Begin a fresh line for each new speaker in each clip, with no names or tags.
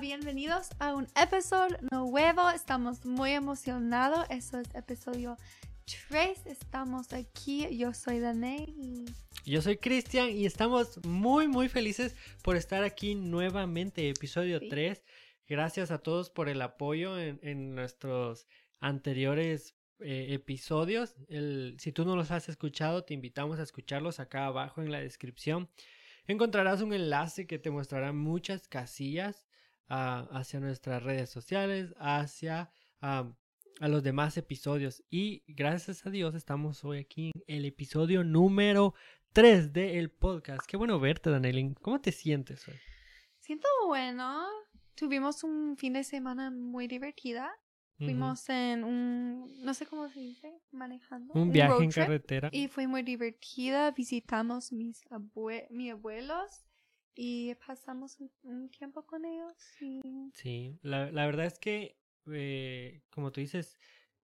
Bienvenidos a un episodio nuevo. Estamos muy emocionados. Eso es episodio 3. Estamos aquí. Yo soy Danae y
Yo soy Cristian y estamos muy muy felices por estar aquí nuevamente, episodio
Sí.
3. Gracias a todos por el apoyo en, en nuestros anteriores eh, episodios. El- si tú no los has escuchado, te invitamos a escucharlos acá abajo en la descripción. Encontrarás un enlace que te mostrará muchas casillas ah, hacia nuestras redes sociales, hacia ah, a los demás episodios. Y gracias a Dios estamos hoy aquí en el episodio número 3 del podcast. Qué bueno verte, Danelin. ¿Cómo te sientes hoy?
siento bueno. Tuvimos un fin de semana muy divertida. Fuimos en un, no sé cómo se dice, manejando.
Un viaje en carretera.
Y fue muy divertida. Visitamos mis, abue mis abuelos y pasamos un, un tiempo con ellos. Y...
Sí, la, la verdad es que, eh, como tú dices,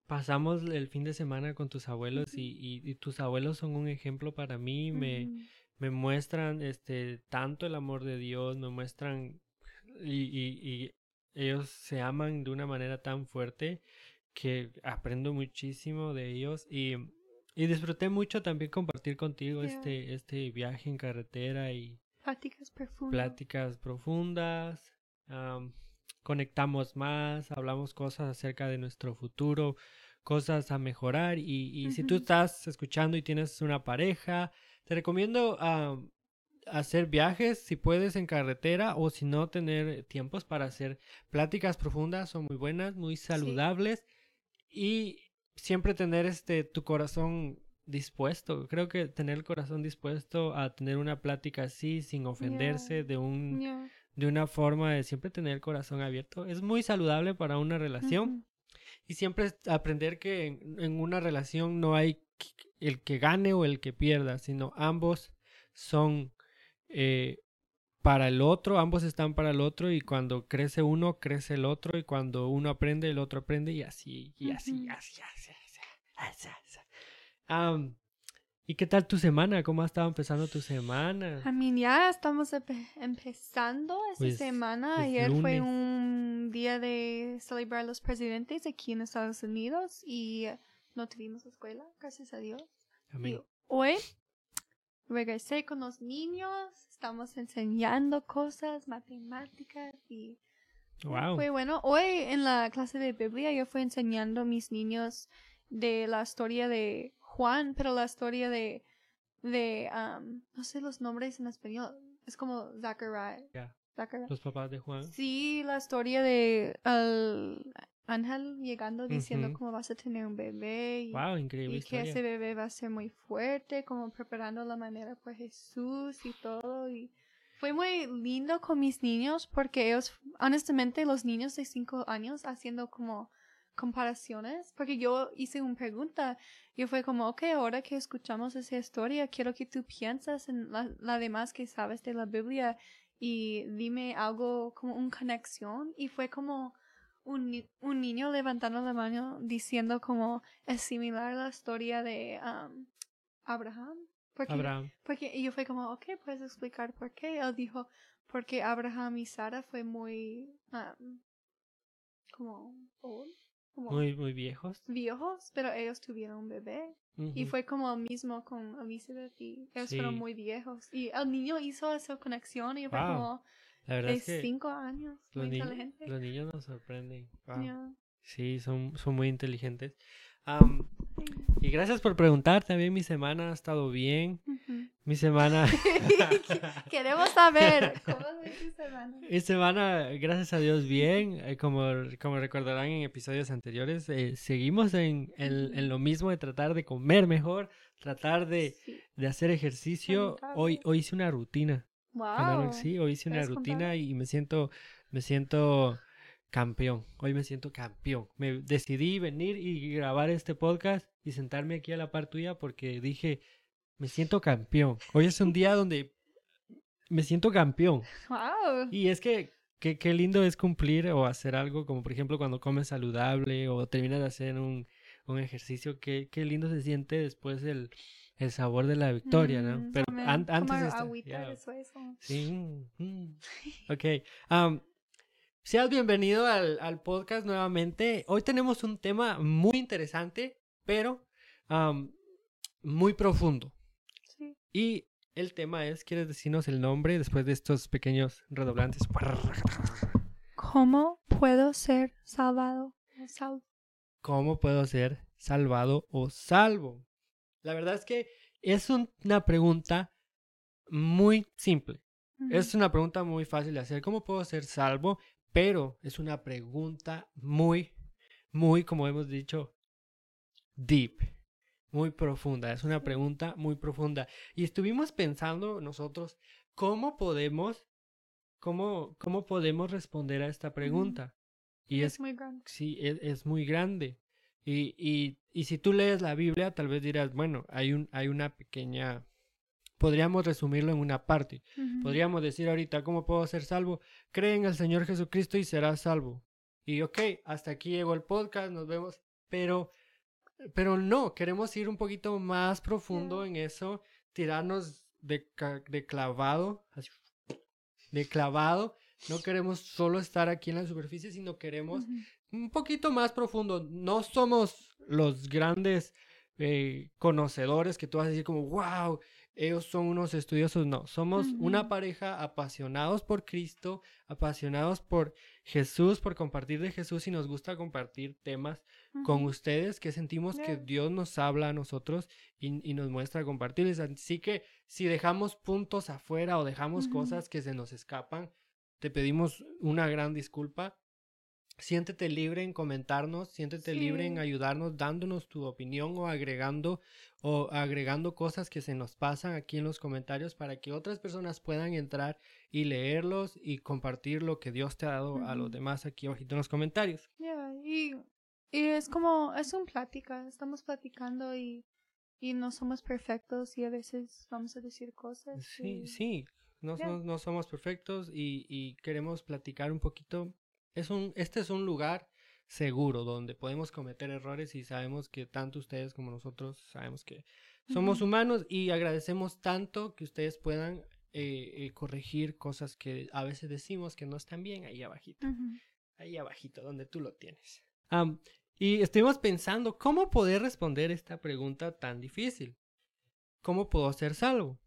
pasamos el fin de semana con tus abuelos y, y- y tus abuelos son un ejemplo para mí. Me, me muestran este tanto el amor de Dios, me muestran y, y- y ellos se aman de una manera tan fuerte que aprendo muchísimo de ellos y, y disfruté mucho también compartir contigo
Yeah.
este, este viaje en carretera y
Pláticas profundas.
pláticas profundas, am, conectamos más, hablamos cosas acerca de nuestro futuro, cosas a mejorar y, y si tú estás escuchando y tienes una pareja, te recomiendo hacer viajes si puedes en carretera o si no tener tiempos para hacer pláticas profundas, son muy buenas, muy saludables y siempre tener este tu corazón dispuesto. Creo que tener el corazón dispuesto a tener una plática así sin ofenderse de un
Yeah.
de una forma de siempre tener el corazón abierto es muy saludable para una relación y siempre aprender que en, en una relación no hay el que gane o el que pierda, sino ambos son eh, para el otro, ambos están para el otro y cuando crece uno, crece el otro y cuando uno aprende, el otro aprende y así, y así, así, así, así, así, así. Am, ¿Y qué tal tu semana? ¿Cómo ha estado empezando tu semana?
I mean, ya estamos empe- empezando esta
Pues,
semana. Ayer fue un día de celebrar los presidentes aquí en Estados Unidos y no tuvimos escuela, gracias a Dios. Y hoy regresé con los niños, estamos enseñando cosas, matemáticas y
Wow.
fue bueno. Hoy en la clase de Biblia yo fui enseñando a mis niños de la historia de Juan, pero la historia de, de um, no sé los nombres en español, es como Zachariah. Zachariah.
Los papás de Juan.
Sí, la historia de el ángel llegando diciendo
Ujú.
cómo vas a tener un bebé y,
Wow, increíble
y que ese bebé va a ser muy fuerte, como preparando la manera por Jesús y todo. Y fue muy lindo con mis niños porque ellos, honestamente, los niños de cinco años haciendo como comparaciones, porque yo hice una pregunta, yo fue como, ok, ahora que escuchamos esa historia, quiero que tú piensas en la, la demás que sabes de la Biblia y dime algo como una conexión y fue como un, un niño levantando la mano diciendo como es similar a la historia de um, Abraham. Porque,
Abraham.
porque y yo fue como, ok, puedes explicar por qué. Él dijo, porque Abraham y Sara fue muy um, como old, como
Muy, muy viejos.
viejos, pero ellos tuvieron un bebé. Y fue como el mismo con Elizabeth y ellos fueron muy viejos. Y el niño hizo esa conexión y fue como
La verdad
de
es que
cinco años,
los,
muy inteligente.
los niños nos sorprenden. Wow.
Yeah.
Sí, son, son muy inteligentes. Y gracias por preguntar. También mi semana ha estado bien.
Ujú.
Mi semana.
Queremos saber cómo fue tu semana.
Mi semana, gracias a Dios, bien. Eh, como, como recordarán en episodios anteriores, eh, seguimos en, en- en lo mismo de tratar de comer mejor, tratar de,
Sí.
de hacer ejercicio. Hoy, hoy hice una rutina.
Wow.
Sí, hoy hice una
¿Puedes
rutina
contar?
y me siento, me siento campeón. Hoy me siento campeón. Me decidí venir y grabar este podcast y sentarme aquí a la par tuya porque dije, me siento campeón. Hoy es un día donde me siento campeón.
Wow.
Y es que qué, lindo es cumplir o hacer algo como por ejemplo cuando comes saludable o terminas de hacer un, un ejercicio. Qué, qué lindo se siente después el, el sabor de la victoria, ¿no?
Mm,
Pero
tomar-
an- antes esta-
agüita
ya.
después, o-
Sí. mm, mm. Ok. am, seas bienvenido al, al, podcast nuevamente. Hoy tenemos un tema muy interesante, pero muy profundo. Sí. Y el tema es, ¿quieres decirnos el nombre después de estos pequeños redoblantes?
¿Cómo puedo ser salvado o salvo?
¿Cómo puedo ser salvado o salvo? La verdad es que es una pregunta muy simple. Es una pregunta muy fácil de hacer. ¿Cómo puedo ser salvo? Pero es una pregunta muy, muy, como hemos dicho, deep, muy profunda. Es una pregunta muy profunda. Y estuvimos pensando nosotros, ¿cómo podemos, cómo, cómo podemos responder a esta pregunta?
Y es, muy grande.
Sí, es, muy grande. Y, y, y si tú lees la Biblia, tal vez dirás, bueno, hay, un, hay una pequeña podríamos resumirlo en una parte. Podríamos decir ahorita, ¿cómo puedo ser salvo? Cree en el Señor Jesucristo y serás salvo. Y ok, hasta aquí llegó el podcast, nos vemos. Pero, pero no, queremos ir un poquito más profundo en eso, tirarnos de, de clavado, de clavado. No queremos solo estar aquí en la superficie, sino queremos un poquito más profundo. No somos los grandes eh, conocedores que tú vas a decir como, wow, ellos son unos estudiosos, no, somos una pareja apasionados por Cristo, apasionados por Jesús, por compartir de Jesús y nos gusta compartir temas con ustedes que sentimos que Dios nos habla a nosotros y, nos muestra compartirles. Así que si dejamos puntos afuera o dejamos cosas que se nos escapan, te pedimos una gran disculpa Siéntete libre en comentarnos, siéntete libre en ayudarnos, dándonos tu opinión o agregando o agregando cosas que se nos pasan aquí en los comentarios para que otras personas puedan entrar y leerlos y compartir lo que Dios te ha dado a los demás aquí abajito en los comentarios.
y, y es como, es un plática, estamos platicando y, y no somos perfectos y a veces vamos a decir cosas.
Sí, sí, no, no, somos perfectos y, y queremos platicar un poquito es un, este es un lugar seguro donde podemos cometer errores y sabemos que tanto ustedes como nosotros sabemos que somos humanos y agradecemos tanto que ustedes puedan eh, eh, corregir cosas que a veces decimos que no están bien ahí abajito. Ahí abajito, donde tú lo tienes. y estuvimos pensando cómo poder responder esta pregunta tan difícil. ¿Cómo puedo ser salvo?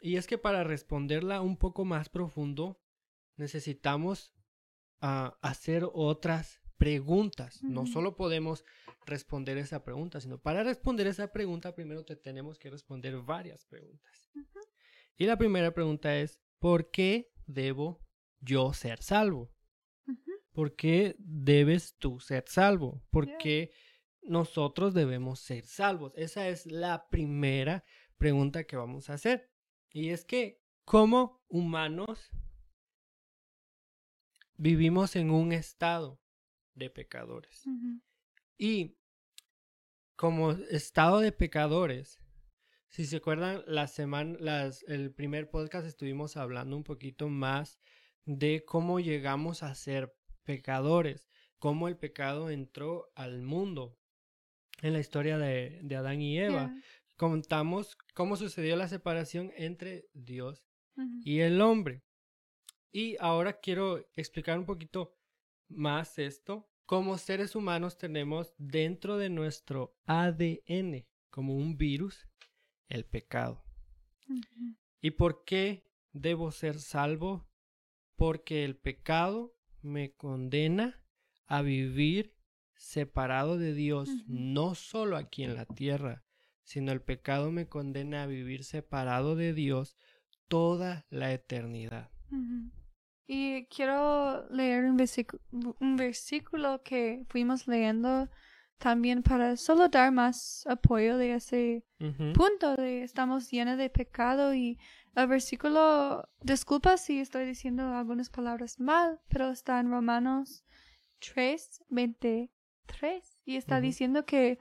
Y es que para responderla un poco más profundo necesitamos a hacer otras preguntas. No solo podemos responder esa pregunta, sino para responder esa pregunta primero te tenemos que responder varias preguntas. Y la primera pregunta es, ¿por qué debo yo ser salvo? ¿Por qué debes tú ser salvo? ¿Por qué nosotros debemos ser salvos? Esa es la primera pregunta que vamos a hacer. Y es que, como humanos, vivimos en un estado de pecadores. Y como estado de pecadores, si se acuerdan, la semana, las, el primer podcast estuvimos hablando un poquito más de cómo llegamos a ser pecadores, cómo el pecado entró al mundo en la historia de, de Adán y Eva. Contamos cómo sucedió la separación entre Dios y el hombre. Y ahora quiero explicar un poquito más esto. Como seres humanos tenemos dentro de nuestro ADN, como un virus, el pecado. ¿Y por qué debo ser salvo? Porque el pecado me condena a vivir separado de Dios, no solo aquí en la tierra, sino el pecado me condena a vivir separado de Dios toda la eternidad.
Y quiero leer un, un versículo que fuimos leyendo también para solo dar más apoyo de ese punto de estamos llenos de pecado y el versículo, disculpa si estoy diciendo algunas palabras mal, pero está en Romanos 3, 23 y está diciendo que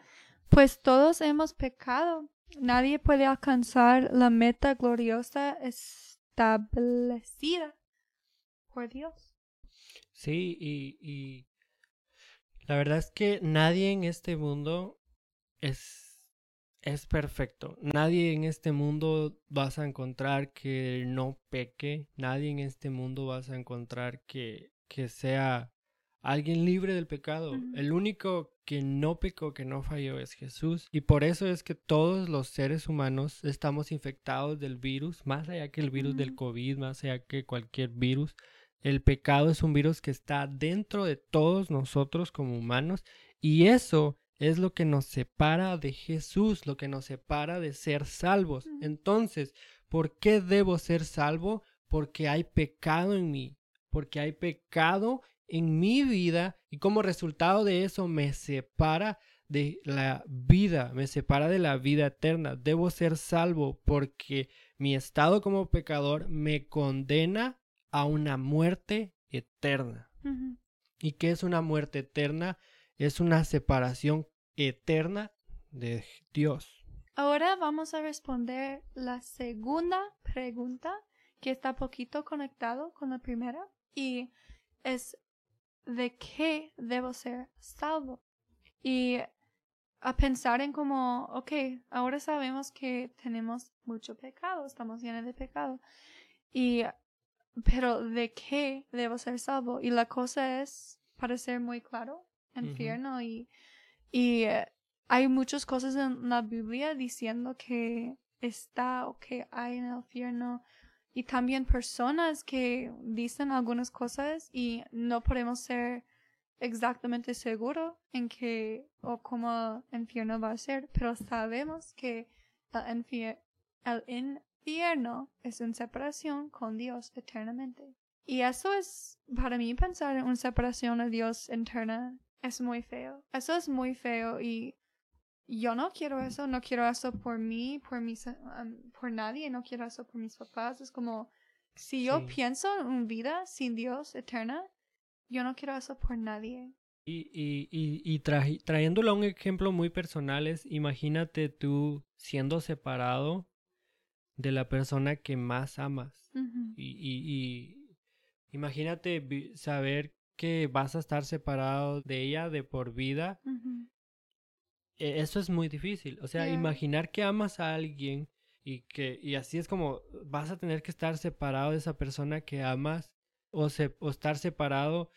pues todos hemos pecado. Nadie puede alcanzar la meta gloriosa establecida por Dios.
Sí, y, y la verdad es que nadie en este mundo es, es perfecto. Nadie en este mundo vas a encontrar que no peque. Nadie en este mundo vas a encontrar que que sea alguien libre del pecado. El único que no pecó, que no falló es Jesús. Y por eso es que todos los seres humanos estamos infectados del virus, más allá que el virus del. COVID, más allá que cualquier virus. El pecado es un virus que está dentro de todos nosotros como humanos y eso es lo que nos separa de Jesús, lo que nos separa de ser salvos. Entonces, ¿por qué debo ser salvo? Porque hay pecado en mí, porque hay pecado en mi vida y como resultado de eso me separa de la vida, me separa de la vida eterna. Debo ser salvo porque mi estado como pecador me condena a una muerte eterna. ¿Y qué es una muerte eterna? Es una separación eterna de Dios.
Ahora vamos a responder la segunda pregunta que está poquito conectado con la primera y es ¿de qué debo ser salvo? Y a pensar en como, ok, ahora sabemos que tenemos mucho pecado, estamos llenos de pecado. Y, pero ¿de qué debo ser salvo? Y la cosa es, para ser muy claro, infierno y, y eh, hay muchas cosas en la Biblia diciendo que está o que hay en el infierno y también personas que dicen algunas cosas y no podemos ser exactamente seguros en que o cómo el infierno va a ser, pero sabemos que el, el infierno es una separación con Dios eternamente. Y eso es, para mí, pensar en una separación de Dios eterna es muy feo. Eso es muy feo y yo no quiero eso, no quiero eso por mí, por mis, um, por nadie, no quiero eso por mis papás. Es como, si yo
Sí.
pienso en una vida sin Dios eterna, yo no quiero eso por nadie.
Y, y, y, y trayéndolo a un ejemplo muy personal es, imagínate tú siendo separado de la persona que más amas. Y, y, y imagínate saber que vas a estar separado de ella de por vida. E- Eso es muy difícil. O sea,
Yeah.
imaginar que amas a alguien y que y así es como vas a tener que estar separado de esa persona que amas o, se, o estar separado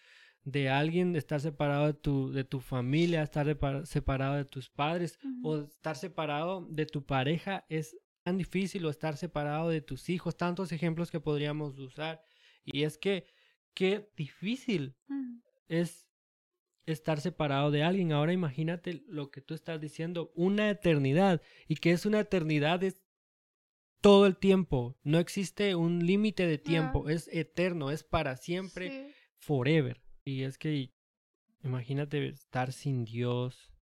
de alguien, estar separado de tu, de tu familia, estar separa- separado de tus padres o estar separado de tu pareja es tan difícil o estar separado de tus hijos, tantos ejemplos que podríamos usar. Y es que qué difícil
Ujú.
es estar separado de alguien. Ahora imagínate lo que tú estás diciendo, una eternidad. Y que es una eternidad es todo el tiempo. No existe un límite de tiempo. Es eterno, es para siempre,
Sí.
forever. Y es que imagínate estar sin Dios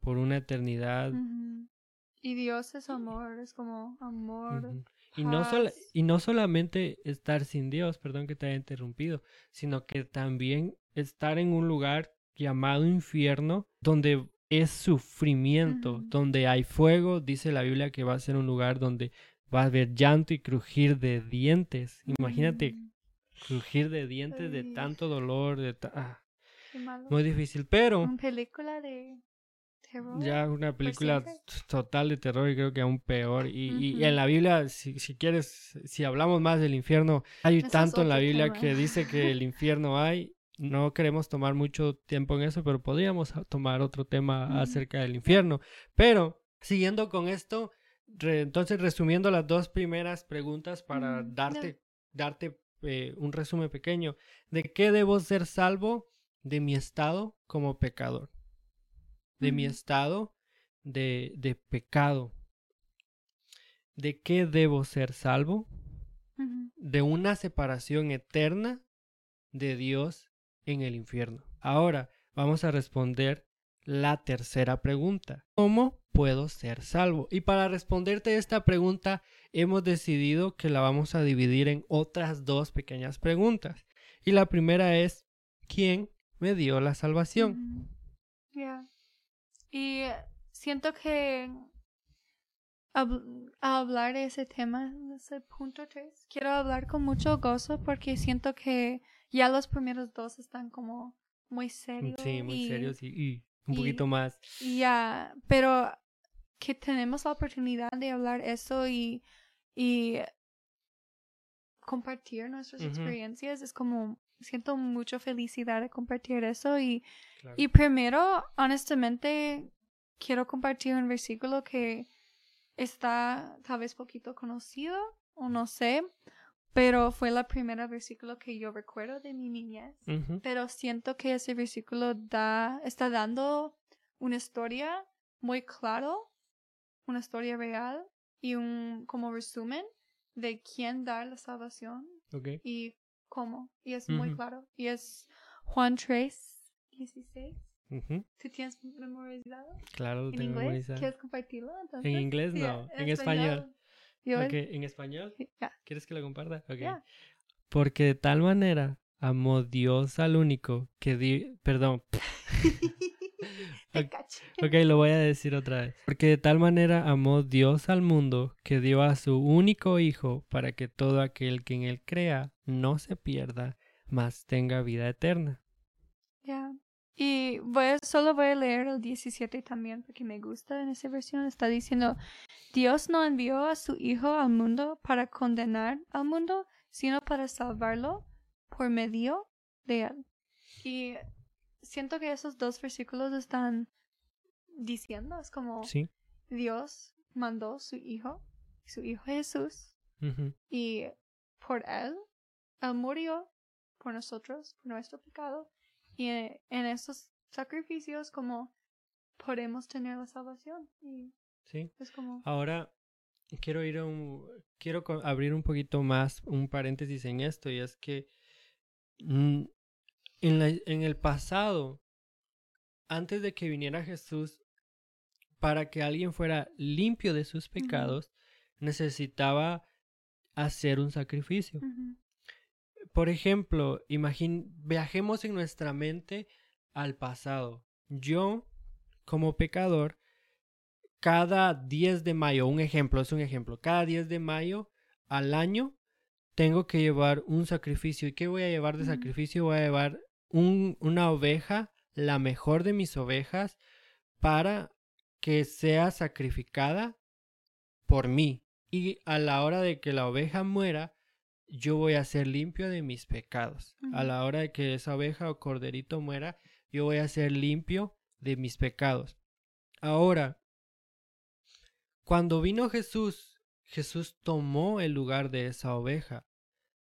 por una eternidad.
Y Dios es amor, es como amor.
Y no,
paz.
y no solamente estar sin Dios, perdón que te haya interrumpido, sino que también estar en un lugar llamado infierno, donde es sufrimiento, donde hay fuego, dice la Biblia que va a ser un lugar donde va a haber llanto y crujir de dientes. Imagínate
Mm,
crujir de dientes de tanto dolor, de ta- ah,
qué malo.
muy difícil, pero
película de terror.
ya una película
siempre.
t- total de terror y creo que aún peor. Y, y en la Biblia, si, si quieres, si hablamos más del infierno, hay
Eso
tanto en la Biblia
tema.
que dice que el infierno hay. No queremos tomar mucho tiempo en eso, pero podríamos tomar otro tema acerca del infierno. Pero, siguiendo con esto, re- entonces resumiendo las dos primeras preguntas para darte, darte eh, un resumen pequeño. ¿De qué debo ser salvo? De mi estado como pecador. De mi estado de, de pecado. ¿De qué debo ser salvo? De una separación eterna de Dios en el infierno. Ahora vamos a responder la tercera pregunta. ¿Cómo puedo ser salvo? Y para responderte esta pregunta hemos decidido que la vamos a dividir en otras dos pequeñas preguntas. Y la primera es, ¿quién me dio la salvación?
Ya. Y siento que a hablar de ese tema, de ese punto 3, quiero hablar con mucho gozo porque siento que ya los primeros dos están como muy serios.
Sí, muy
y-
serios y, y un
y-
poquito más.
Ya, pero que tenemos la oportunidad de hablar eso y, y compartir nuestras experiencias es como siento mucha felicidad de compartir eso y,
Claro.
y primero, honestamente, quiero compartir un versículo que está tal vez poquito conocido o no sé, pero fue la primera versículo que yo recuerdo de mi niñez.
Ujú,
Pero siento que ese versículo da, está dando una historia muy claro, una historia real y un como resumen de quién da la salvación
ok.
y cómo. Y es muy
Ujú.
claro. Y es Juan 3, 16.
Ujú,
¿Tú tienes memorizado?
Claro, lo
¿En
tengo
inglés?
memorizado.
¿Quieres compartirlo entonces?
En inglés no, en español.
Yo,
Ok, ¿En español?
ya,
¿Quieres que lo comparta? Ok.
ya.
Porque de tal manera amó Dios al único que di... Perdón.
Te
Ok.
caché.
Ok, lo voy a decir otra vez. Porque de tal manera amó Dios al mundo que dio a su único Hijo para que todo aquel que en él crea no se pierda, mas tenga vida eterna.
Ya. Y voy a- solo voy a leer el 17 también porque me gusta en esa versión. Está diciendo, Dios no envió a su Hijo al mundo para condenar al mundo, sino para salvarlo por medio de él. Y siento que esos dos versículos están diciendo, es como
¿Sí?
Dios mandó su Hijo, su Hijo Jesús, y por él, él murió por nosotros, por nuestro pecado. Y en esos sacrificios como podemos tener la salvación. Y
Sí.
es como...
Ahora quiero ir a un quiero abrir un poquito más un paréntesis en esto y es que mm, en, la- en el pasado antes de que viniera Jesús para que alguien fuera limpio de sus pecados necesitaba hacer un sacrificio. Por ejemplo, imagin viajemos en nuestra mente al pasado. Yo, como pecador, cada 10 de mayo, un ejemplo, es un ejemplo, cada 10 de mayo al año tengo que llevar un sacrificio. ¿Y qué voy a llevar de sacrificio? Voy a llevar un- una oveja, la mejor de mis ovejas, para que sea sacrificada por mí. Y a la hora de que la oveja muera, yo voy a ser limpio de mis pecados. A la hora de que esa oveja o corderito muera, yo voy a ser limpio de mis pecados. Ahora, cuando vino Jesús, Jesús tomó el lugar de esa oveja.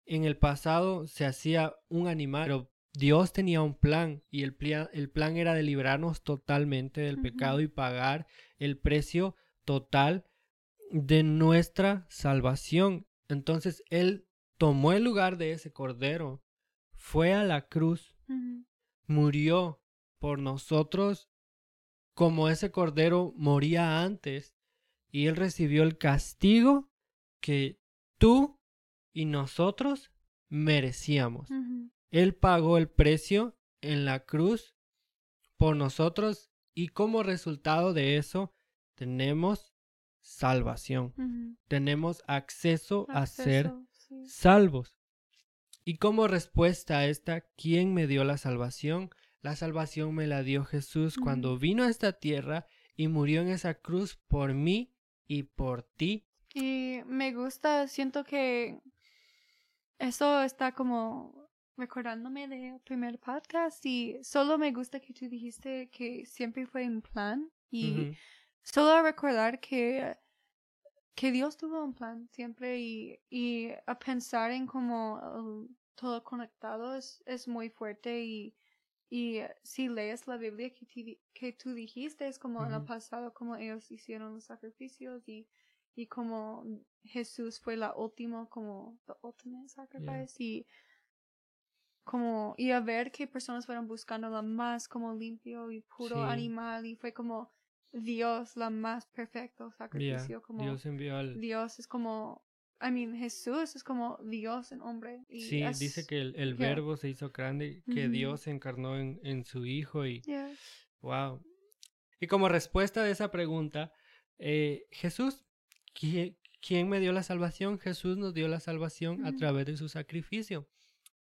En el pasado se hacía un animal, pero Dios tenía un plan y el, plan era de librarnos totalmente del pecado y pagar el precio total de nuestra salvación. Entonces Él tomó el lugar de ese cordero, fue a la cruz, murió por nosotros como ese cordero moría antes y Él recibió el castigo que tú y nosotros merecíamos. Él pagó el precio en la cruz por nosotros y como resultado de eso tenemos salvación. Tenemos acceso, a ser
sí.
salvos. Y como respuesta a esta, ¿quién me dio la salvación? La salvación me la dio Jesús cuando vino a esta tierra y murió en esa cruz por mí y por ti.
Y me gusta, siento que eso está como recordándome del primer podcast y solo me gusta que tú dijiste que siempre fue un plan y
Ujú,
solo recordar que que Dios tuvo un plan siempre y, y a pensar en cómo um, todo conectado es, es muy fuerte y, y si lees la Biblia que, ti que tú dijiste es como en el pasado como ellos hicieron los sacrificios y, y como Jesús fue la última como the ultimate sacrifice y como y a ver que personas fueron buscando la más como limpio y puro
Sí.
animal y fue como Dios la más perfecto sacrificio como
Dios envió al...
Dios es como I mean Jesús es como Dios en hombre y
Sí,
es-
dice que el, el
yeah.
verbo se hizo grande, que
Ujú.
Dios se encarnó en, en su Hijo y...
Yeah.
Wow. Y como respuesta de esa pregunta, eh, Jesús, ¿quién, quién me dio la salvación? Jesús nos dio la salvación a
Ujú.
través de su sacrificio.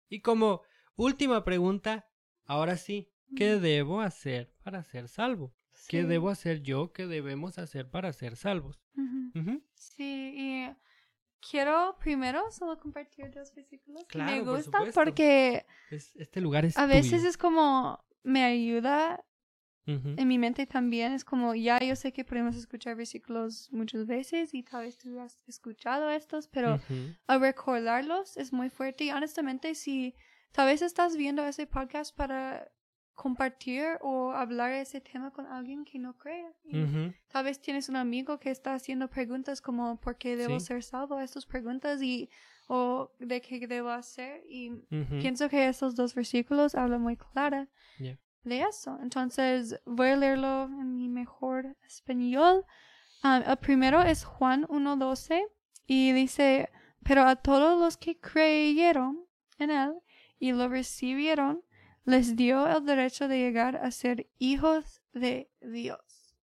Y como última pregunta, ahora sí, ¿qué debo hacer para ser salvo? ¿Qué debo hacer yo? ¿Qué debemos hacer para ser salvos?
Sí, y quiero primero solo compartir dos versículos que
Claro,
me gustan porque
Es- este lugar es
a veces
tuyo.
es como me ayuda en mi mente también es como ya yo sé que podemos escuchar versículos muchas veces y tal vez tú has escuchado estos pero al recordarlos es muy fuerte y honestamente si tal vez estás viendo ese podcast para compartir o hablar ese tema con alguien que no cree tal vez tienes un amigo que está haciendo preguntas como ¿por qué debo
Sí.
ser salvo? estas preguntas y o de qué debo hacer y
Ujú.
pienso que esos dos versículos hablan muy clara de eso. Entonces voy a leerlo en mi mejor español. Um, el primero es Juan 1.12 y dice, pero a todos los que creyeron en él y lo recibieron, les dio el derecho de llegar a ser hijos de Dios.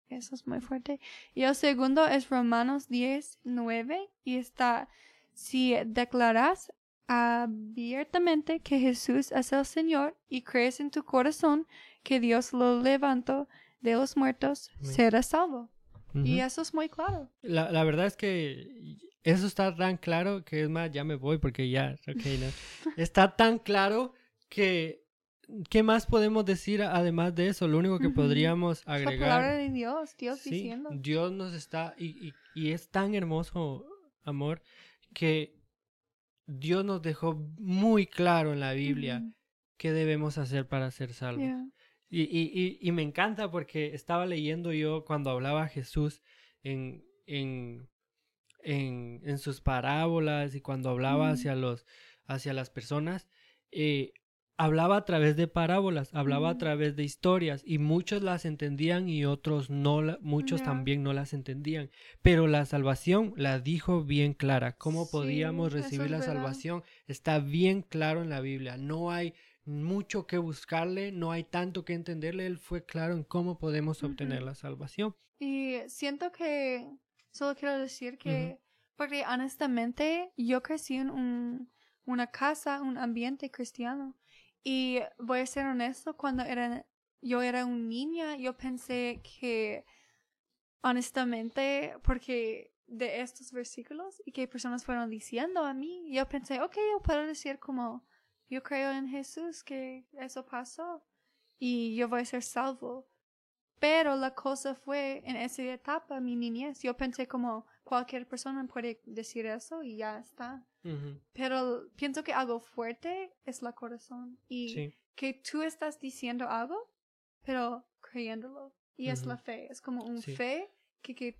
Eso es muy fuerte. Y el segundo es Romanos 10.9 y está, si declaras abiertamente que Jesús es el Señor y crees en tu corazón que Dios lo levantó de los muertos, serás salvo. Y eso es muy claro.
La, la verdad es que eso está tan claro que es más, ya me voy porque ya, ok, no. Está tan claro que, ¿qué más podemos decir además de eso? Lo único que podríamos
La palabra
agregar.
de Dios, Dios
Sí,
diciendo.
Dios nos está, y, y, y es tan hermoso, amor, que Dios nos dejó muy claro en la Biblia qué debemos hacer para ser salvos.
Yeah.
Y, y, y, y me encanta porque estaba leyendo yo cuando hablaba Jesús en, en, en, en sus parábolas y cuando hablaba
Ujú.
hacia, los, hacia las personas, eh, hablaba a través de parábolas, hablaba a través de historias y muchos las entendían y otros no, la- muchos también no las entendían. Pero la salvación la dijo bien clara. ¿Cómo
Sí,
podíamos recibir
es
la
verdad.
salvación? Está bien claro en la Biblia. No hay mucho que buscarle, no hay tanto que entenderle. Él fue claro en cómo podemos obtener la salvación.
Y siento que solo quiero decir que, porque honestamente yo crecí en un, una casa, un ambiente cristiano. Y voy a ser honesto, cuando era, yo era un niña, yo pensé que honestamente, porque de estos versículos y que personas fueron diciendo a mí, yo pensé, ok, yo puedo decir como, yo creo en Jesús, que eso pasó y yo voy a ser salvo. Pero la cosa fue en esa etapa, mi niñez, yo pensé como cualquier persona puede decir eso y ya está. Pero pienso que algo fuerte es la corazón y
Sí.
que tú estás diciendo algo, pero creyéndolo. Y es la fe, es como un
Sí.
fe que, que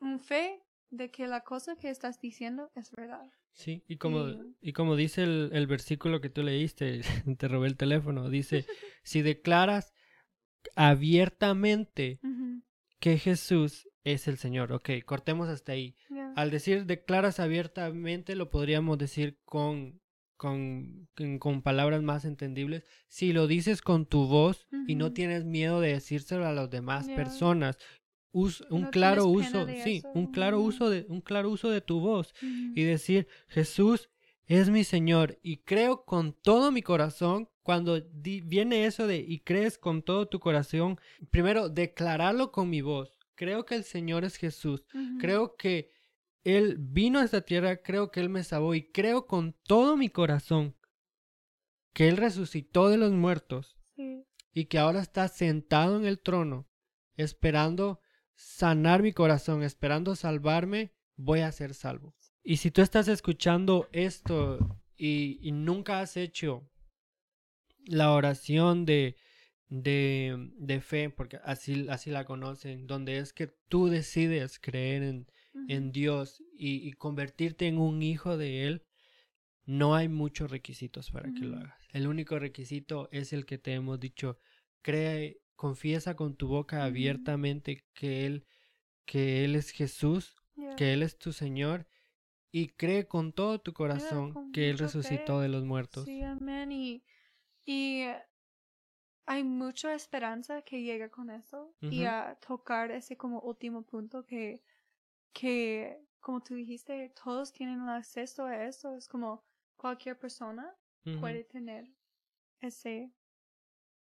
un fe de que la cosa que estás diciendo es verdad.
Sí, y como,
y
como dice el, el versículo que tú leíste, te robé el teléfono, dice, si declaras abiertamente que Jesús es el Señor, ok, cortemos hasta ahí.
Yeah.
Al decir declaras abiertamente, lo podríamos decir con, con, con, palabras más entendibles. Si lo dices con tu voz y no tienes miedo de decírselo a las demás personas, us- un
No
claro uso, sí, un claro uso de, un claro uso de tu voz y decir, Jesús es mi Señor y creo con todo mi corazón, cuando di- viene eso de y crees con todo tu corazón, primero declararlo con mi voz, creo que el Señor es Jesús, creo que Él vino a esta tierra, creo que Él me salvó y creo con todo mi corazón que Él resucitó de los muertos
Sí.
y que ahora está sentado en el trono, esperando sanar mi corazón, esperando salvarme, voy a ser salvo. Y si tú estás escuchando esto y, y nunca has hecho la oración de, de, de fe, porque así, así la conocen, donde es que tú decides creer en, en. Dios y, y convertirte en un hijo de Él, no hay muchos requisitos para que lo hagas. El único requisito es el que te hemos dicho, cree, confiesa con tu boca abiertamente que Él, que Él es Jesús,
Yeah.
que Él es tu Señor y cree con todo tu corazón que Él resucitó de los muertos.
Sí, amén. Y, y hay mucha esperanza que llega con eso y a tocar ese como último punto que, que, como tú dijiste, todos tienen acceso a eso. Es como cualquier persona puede tener ese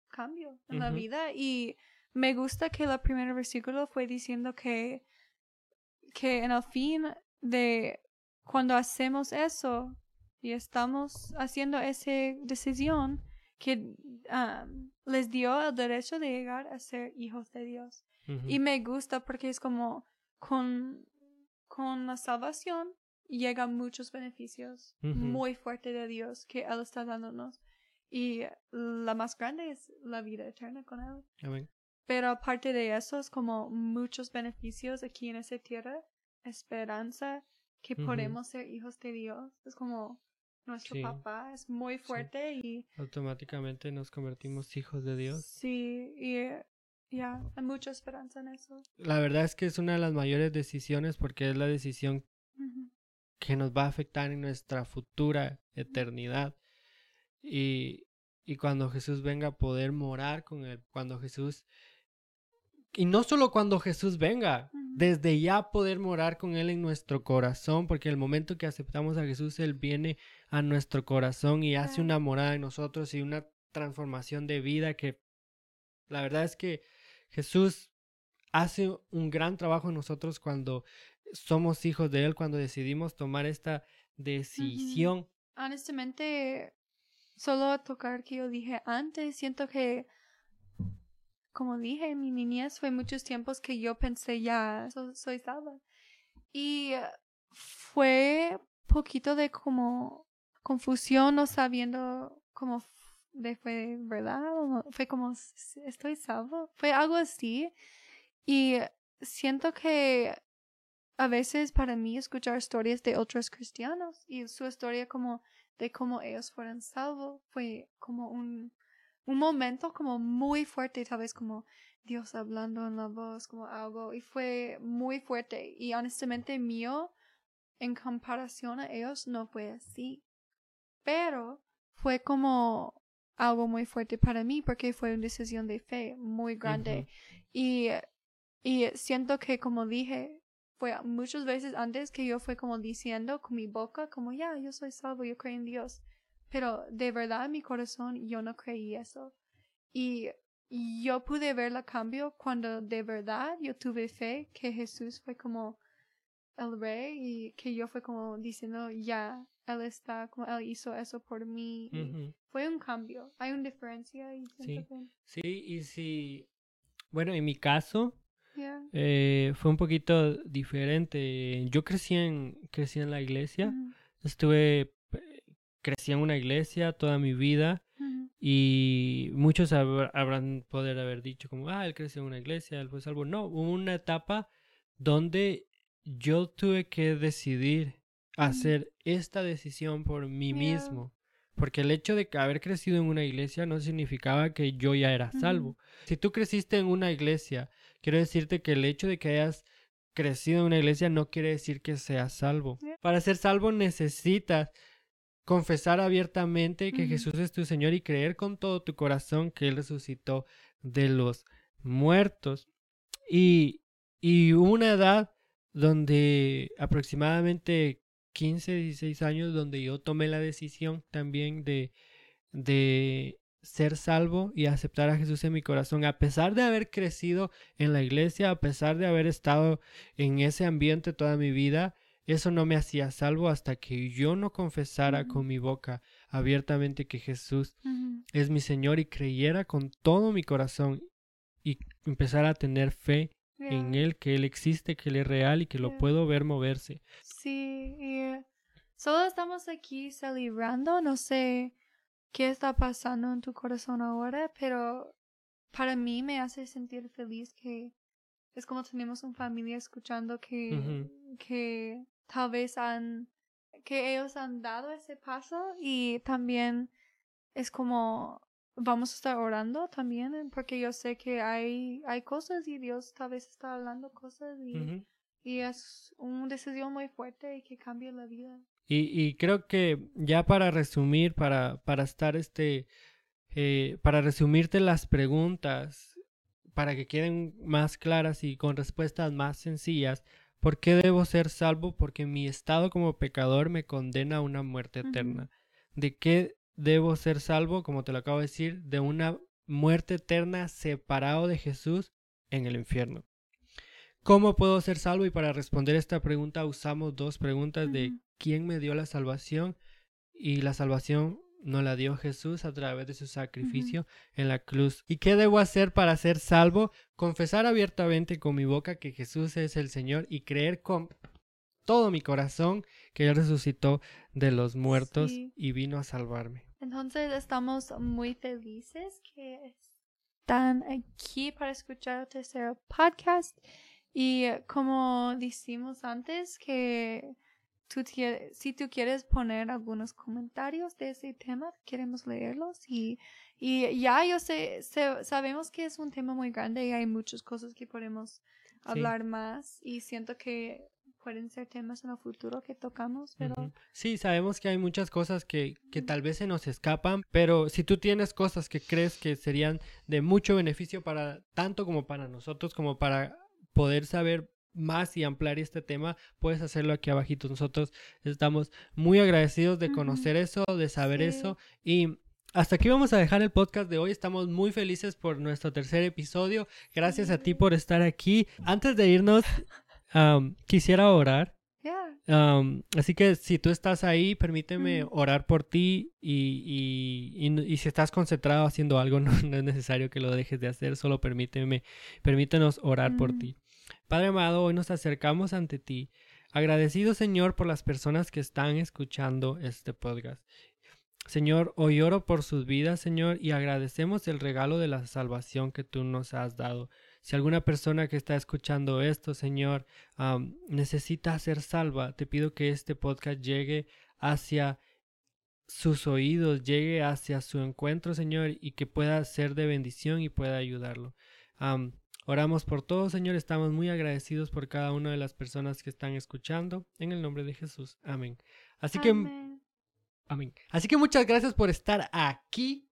cambio en la vida y me gusta que el primer versículo fue diciendo que que en el fin de cuando hacemos eso y estamos haciendo esa decisión que um, les dio el derecho de llegar a ser hijos de Dios. Y me gusta porque es como con, con la salvación llegan muchos beneficios muy fuertes de Dios que Él está dándonos. Y la más grande es la vida eterna con Él. Pero aparte de eso, es como muchos beneficios aquí en esa tierra, esperanza, que podemos ser hijos de Dios. Es como nuestro papá, es muy fuerte y...
Automáticamente nos convertimos hijos de Dios.
Sí, y ya, hay mucha esperanza en eso.
La verdad es que es una de las mayores decisiones porque es la decisión que nos va a afectar en nuestra futura eternidad. Y, y cuando Jesús venga a poder morar con Él, cuando Jesús... Y no solo cuando Jesús venga, desde ya poder morar con Él en nuestro corazón, porque el momento que aceptamos a Jesús, Él viene a nuestro corazón y hace una morada en nosotros y una transformación de vida que la verdad es que Jesús hace un gran trabajo en nosotros cuando somos hijos de Él, cuando decidimos tomar esta decisión.
Honestamente, solo a tocar que yo dije antes, siento que, como dije, en mi niñez fue muchos tiempos que yo pensé ya soy salva. Y fue poquito de como confusión, no sabiendo cómo de fue verdad fue como estoy salvo. Fue algo así. Y siento que a veces para mí escuchar historias de otros cristianos y su historia como de cómo ellos fueron salvos fue como un, un momento como muy fuerte, tal vez como Dios hablando en la voz, como algo, y fue muy fuerte. Y honestamente mío, en comparación a ellos, no fue así. Pero fue como algo muy fuerte para mí porque fue una decisión de fe muy grande. y, y siento que, como dije, fue muchas veces antes que yo fue como diciendo con mi boca, como ya, yo soy salvo, yo creo en Dios. Pero de verdad en mi corazón yo no creí eso. Y yo pude ver el cambio cuando de verdad yo tuve fe que Jesús fue como el rey y que yo fue como diciendo, ya, Él está, como Él hizo eso por mí. Fue un cambio. Hay una diferencia. Y
sí. sí, y si, bueno, en mi caso, eh, fue un poquito diferente. Yo crecí en, crecí en la iglesia. Estuve, crecí en una iglesia toda mi vida. Y muchos habrán poder haber dicho como, ah, él creció en una iglesia, él fue salvo. No, hubo una etapa donde yo tuve que decidir hacer esta decisión por mí mismo. Porque el hecho de haber crecido en una iglesia no significaba que yo ya era salvo. Si tú creciste en una iglesia quiero decirte que el hecho de que hayas crecido en una iglesia no quiere decir que seas salvo. Para ser salvo necesitas confesar abiertamente que Jesús es tu Señor y creer con todo tu corazón que Él resucitó de los muertos. Y, y una edad donde aproximadamente 15, 16 años, donde yo tomé la decisión también de, de ser salvo y aceptar a Jesús en mi corazón, a pesar de haber crecido en la iglesia, a pesar de haber estado en ese ambiente toda mi vida, eso no me hacía salvo hasta que yo no confesara con mi boca abiertamente que Jesús es mi Señor y creyera con todo mi corazón y empezara a tener fe en Él, que Él existe, que Él es real y que lo puedo ver moverse.
Sí, solo estamos aquí celebrando, no sé qué está pasando en tu corazón ahora, pero para mí me hace sentir feliz que es como tenemos una familia escuchando que, que tal vez han, que ellos han dado ese paso y también es como vamos a estar orando también porque yo sé que hay, hay cosas y Dios tal vez está hablando cosas y, y es una decisión muy fuerte y que cambia la vida.
Y, y creo que ya para resumir, para, para estar este, eh, para resumirte las preguntas, para que queden más claras y con respuestas más sencillas, ¿por qué debo ser salvo? Porque mi estado como pecador me condena a una muerte eterna. ¿De qué debo ser salvo? Como te lo acabo de decir, de una muerte eterna separado de Jesús en el infierno. ¿cómo puedo ser salvo? Y para responder esta pregunta usamos dos preguntas de quién me dio la salvación y la salvación nos la dio Jesús a través de su sacrificio en la cruz. ¿Y qué debo hacer para ser salvo? Confesar abiertamente con mi boca que Jesús es el Señor y creer con todo mi corazón que Él resucitó de los muertos
Sí.
y vino a salvarme.
Entonces estamos muy felices que están aquí para escuchar el tercer podcast. Y eh, como decimos antes, que tú si tú quieres poner algunos comentarios de ese tema, queremos leerlos. Y, y ya yo sé, sé- sabemos que es un tema muy grande y hay muchas cosas que podemos hablar más. Y siento que pueden ser temas en el futuro que tocamos, pero...
Sí, sabemos que hay muchas cosas que, que tal vez se nos escapan, pero si tú tienes cosas que crees que serían de mucho beneficio para tanto como para nosotros, como para poder saber más y ampliar este tema, puedes hacerlo aquí abajito. Nosotros estamos muy agradecidos de conocer eso, de saber
Sí.
eso y hasta aquí vamos a dejar el podcast de hoy. Estamos muy felices por nuestro tercer episodio. Gracias a ti por estar aquí. Antes de irnos, quisiera orar. Um, así que si tú estás ahí, permíteme orar por ti y, y, y si estás concentrado haciendo algo, no, no es necesario que lo dejes de hacer, solo permíteme, permítenos orar por ti. Padre amado, hoy nos acercamos ante ti, agradecido Señor por las personas que están escuchando este podcast. Señor, hoy oro por sus vidas, Señor, y agradecemos el regalo de la salvación que tú nos has dado. Si alguna persona que está escuchando esto, Señor, necesita ser salva, te pido que este podcast llegue hacia sus oídos, llegue hacia su encuentro, Señor, y que pueda ser de bendición y pueda ayudarlo. Oramos por todo, Señor, estamos muy agradecidos por cada una de las personas que están escuchando, en el nombre de Jesús. Amén. Así que...
Amén.
Así que muchas gracias por estar aquí,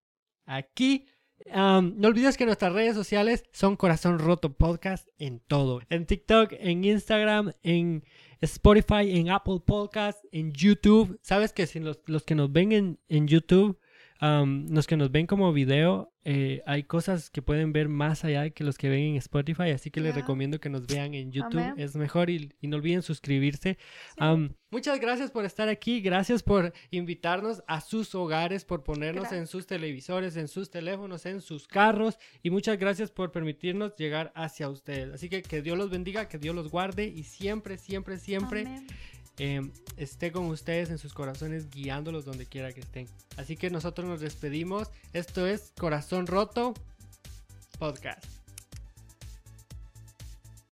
aquí. No olvides que nuestras redes sociales son Corazón Roto Podcast en todo. En TikTok, en Instagram, en Spotify, en Apple Podcast, en YouTube. Sabes que si los, los que nos ven en, en YouTube, am, los que nos ven como video, eh, hay cosas que pueden ver más allá que los que ven en Spotify. Así que les
Ya.
recomiendo que nos vean en YouTube.
Amén.
Es mejor y, y no olviden suscribirse.
Sí.
Am, muchas gracias por estar aquí, gracias por invitarnos a sus hogares, por ponernos en
Gracias.
sus televisores, en sus teléfonos, en sus carros y muchas gracias por permitirnos llegar hacia ustedes. Así que que Dios los bendiga, que Dios los guarde y siempre, siempre, siempre
Amén.
Em, esté con ustedes en sus corazones, guiándolos donde quiera que estén. Así que nosotros nos despedimos. Esto es Corazón Roto Podcast.